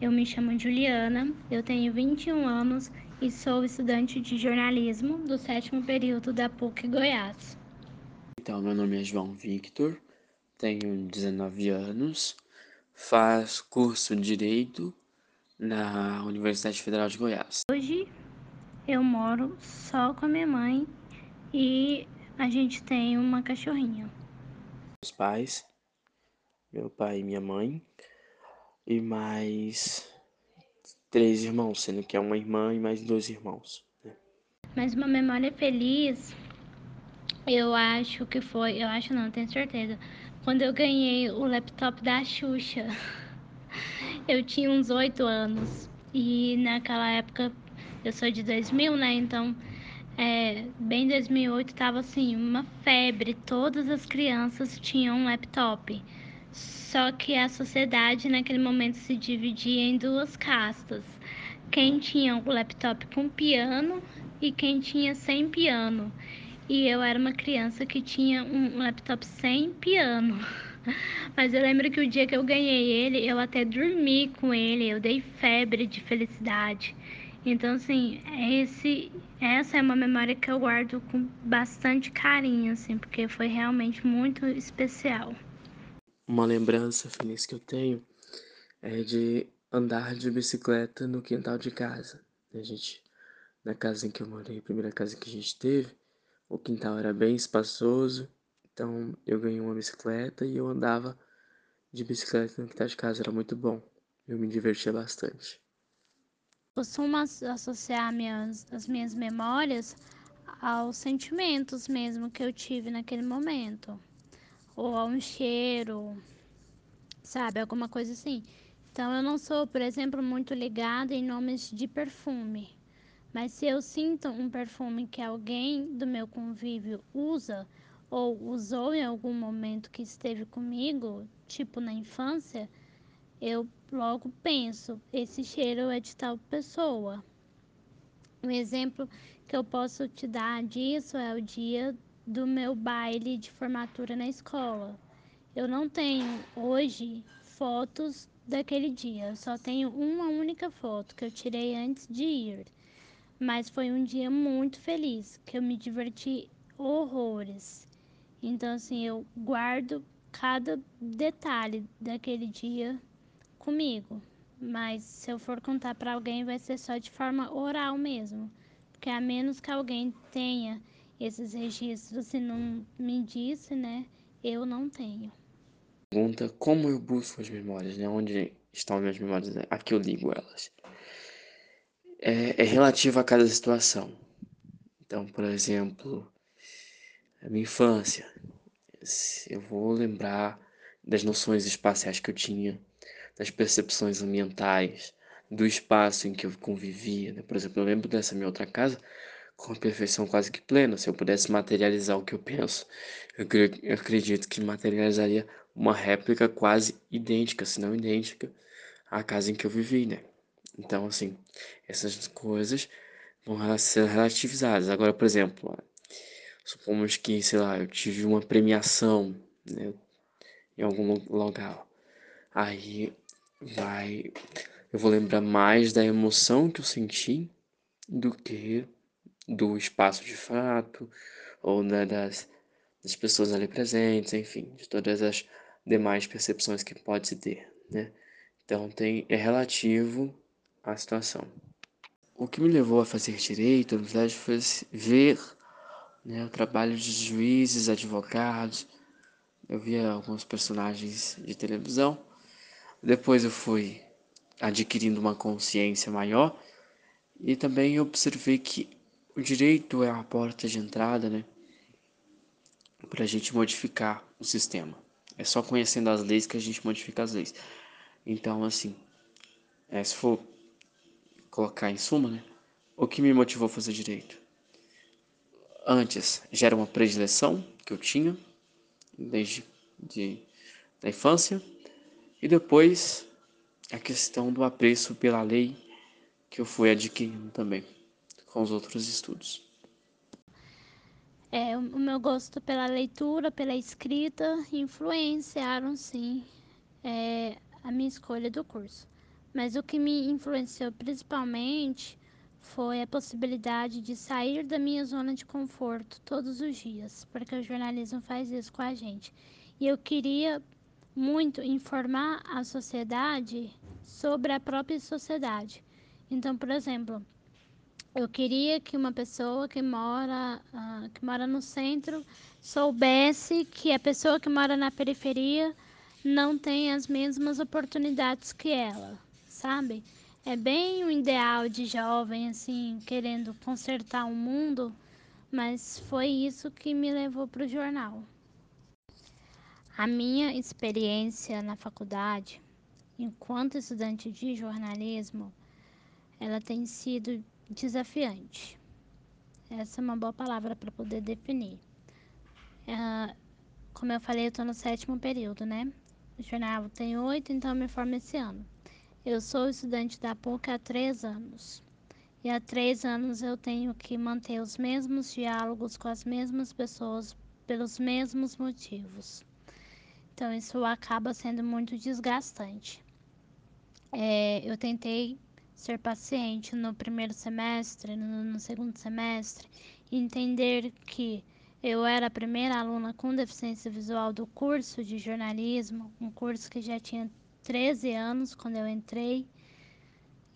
Eu me chamo Juliana, eu tenho 21 anos e sou estudante de jornalismo do sétimo período da PUC Goiás. Então, meu nome é João Victor, tenho 19 anos, faço curso de Direito na Universidade Federal de Goiás. Hoje eu moro só com a minha mãe e a gente tem uma cachorrinha. Meus pais, meu pai e minha mãe, e mais três irmãos, sendo que é uma irmã e mais dois irmãos. Né? Mas uma memória feliz, eu acho que foi, eu acho não, tenho certeza, quando eu ganhei o laptop da Xuxa. Eu tinha uns oito anos e naquela época eu sou de 2000, né? Então, é, bem 2008 tava assim uma febre, todas as crianças tinham um laptop. Só que a sociedade naquele momento se dividia em duas castas. Quem tinha o laptop com piano e quem tinha sem piano. E eu era uma criança que tinha um laptop sem piano. Mas eu lembro que o dia que eu ganhei ele, eu até dormi com ele, eu dei febre de felicidade. Então, assim, esse, essa é uma memória que eu guardo com bastante carinho, assim, porque foi realmente muito especial. Uma lembrança feliz que eu tenho é de andar de bicicleta no quintal de casa. A gente, na casa em que eu morei, a primeira casa que a gente teve, o quintal era bem espaçoso, então eu ganhei uma bicicleta e eu andava de bicicleta no quintal de casa, era muito bom. Eu me divertia bastante. Costumo associar minhas, as minhas memórias aos sentimentos mesmo que eu tive naquele momento ou a um cheiro, sabe? Alguma coisa assim. Então, eu não sou, por exemplo, muito ligada em nomes de perfume. Mas se eu sinto um perfume que alguém do meu convívio usa ou usou em algum momento que esteve comigo, tipo na infância, eu logo penso: esse cheiro é de tal pessoa. Um exemplo que eu posso te dar disso é o dia do meu baile de formatura na escola. Eu não tenho hoje fotos daquele dia, eu só tenho uma única foto que eu tirei antes de ir. Mas foi um dia muito feliz, que eu me diverti horrores. Então assim, eu guardo cada detalhe daquele dia comigo. Mas se eu for contar para alguém, vai ser só de forma oral mesmo. Porque a menos que alguém tenha esses registros, se não me disse, né, eu não tenho. Pergunta como eu busco as memórias, né? Onde estão minhas memórias? Aqui eu ligo elas. É, é relativo a cada situação. Então, por exemplo, a minha infância. Eu vou lembrar das noções espaciais que eu tinha, das percepções ambientais, do espaço em que eu convivia. Né? Por exemplo, eu lembro dessa minha outra casa, com a perfeição quase que plena. Se eu pudesse materializar o que eu penso, eu, eu acredito que materializaria uma réplica quase idêntica, se não idêntica, à casa em que eu vivi, né? Então, assim, essas coisas vão ser relativizadas. Agora, por exemplo, supomos que, sei lá, eu tive uma premiação né, em algum lugar. Aí vai. Eu vou lembrar mais da emoção que eu senti do que do espaço de fato, ou das, das pessoas ali presentes, enfim, de todas as demais percepções que pode se ter, né? Então tem, é relativo à situação. O que me levou a fazer direito, na verdade, foi ver né, o trabalho de juízes, advogados. Eu via alguns personagens de televisão. Depois eu fui adquirindo uma consciência maior e também observei que o direito é a porta de entrada, né? Para a gente modificar o sistema. É só conhecendo as leis que a gente modifica as leis. Então, assim, é, se for colocar em suma, né? O que me motivou a fazer direito? Antes, já era uma predileção que eu tinha, desde de, da infância. E depois, a questão do apreço pela lei que eu fui adquirindo também com os outros estudos. É, o meu gosto pela leitura, pela escrita, influenciaram sim é, a minha escolha do curso. Mas o que me influenciou principalmente foi a possibilidade de sair da minha zona de conforto todos os dias, porque o jornalismo faz isso com a gente. E eu queria muito informar a sociedade sobre a própria sociedade. Então, por exemplo, eu queria que uma pessoa que mora, uh, que mora no centro soubesse que a pessoa que mora na periferia não tem as mesmas oportunidades que ela, sabe? É bem o ideal de jovem, assim, querendo consertar o mundo, mas foi isso que me levou para o jornal. A minha experiência na faculdade, enquanto estudante de jornalismo, ela tem sido desafiante. Essa é uma boa palavra para poder definir. É, como eu falei, eu estou no sétimo período, né? O jornal tem oito, então eu me formo esse ano. Eu sou estudante da PUC há três anos. E há três anos eu tenho que manter os mesmos diálogos com as mesmas pessoas pelos mesmos motivos. Então isso acaba sendo muito desgastante. É, eu tentei ser paciente no primeiro semestre, no, segundo semestre, entender que eu era a primeira aluna com deficiência visual do curso de jornalismo, um curso que já tinha 13 anos quando eu entrei,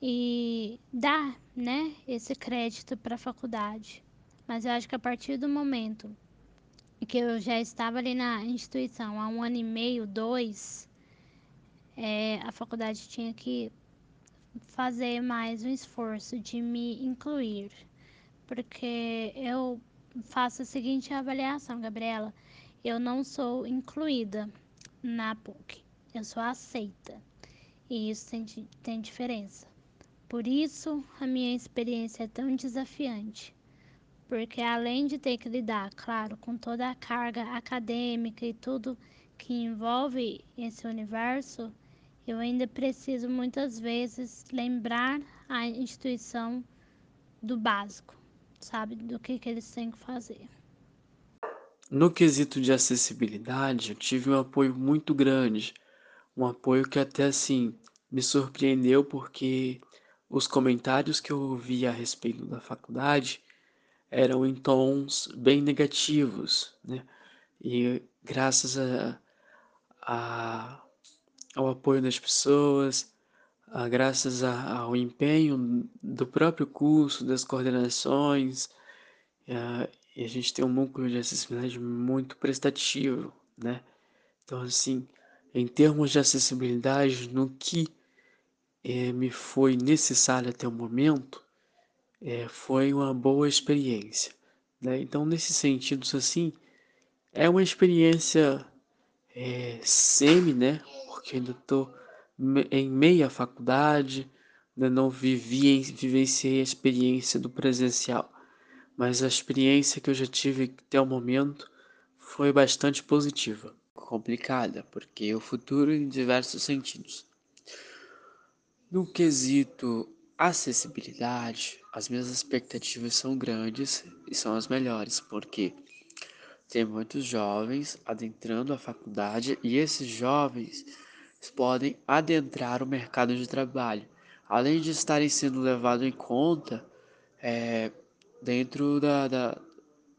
e dar né, esse crédito para a faculdade. Mas eu acho que a partir do momento que eu já estava ali na instituição há um ano e meio, dois, é, a faculdade tinha que fazer mais um esforço de me incluir, porque eu faço a seguinte avaliação, Gabriela: eu não sou incluída na PUC, eu sou aceita, e isso tem, tem diferença. Por isso, a minha experiência é tão desafiante porque além de ter que lidar, claro, com toda a carga acadêmica e tudo que envolve esse universo, eu ainda preciso muitas vezes lembrar a instituição do básico, sabe, do que, que eles têm que fazer. No quesito de acessibilidade, eu tive um apoio muito grande, um apoio que até assim me surpreendeu porque os comentários que eu ouvi a respeito da faculdade eram em tons bem negativos, né? E graças a, a, ao apoio das pessoas, a, graças a, ao empenho do próprio curso, das coordenações, a, e a gente tem um núcleo de acessibilidade muito prestativo, né? Então, assim, em termos de acessibilidade, no que é, me foi necessário até o momento, é, foi uma boa experiência. Né? Então, nesse sentido, assim, é uma experiência é, semi, né? Porque ainda estou em meia faculdade, ainda não vivi, vivenciei a experiência do presencial, mas a experiência que eu já tive até o momento foi bastante positiva. Complicada, porque o futuro em diversos sentidos. No quesito acessibilidade, as minhas expectativas são grandes e são as melhores, porque tem muitos jovens adentrando a faculdade e esses jovens podem adentrar o mercado de trabalho, além de estarem sendo levados em conta é, dentro da, da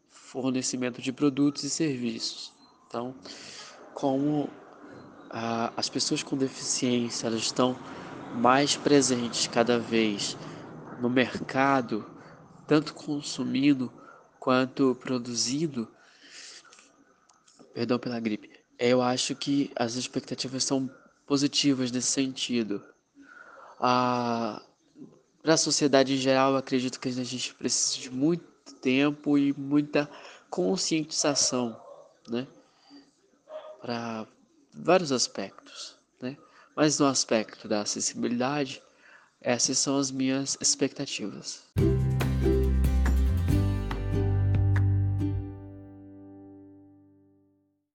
fornecimento de produtos e serviços. Então, como ah, as pessoas com deficiência elas estão mais presentes cada vez no mercado, tanto consumindo quanto produzindo, perdão pela gripe, eu acho que as expectativas são positivas nesse sentido. Ah, Para a sociedade em geral, acredito que a gente precisa de muito tempo e muita conscientização, né? Para vários aspectos, né? Mas no aspecto da acessibilidade, essas são as minhas expectativas.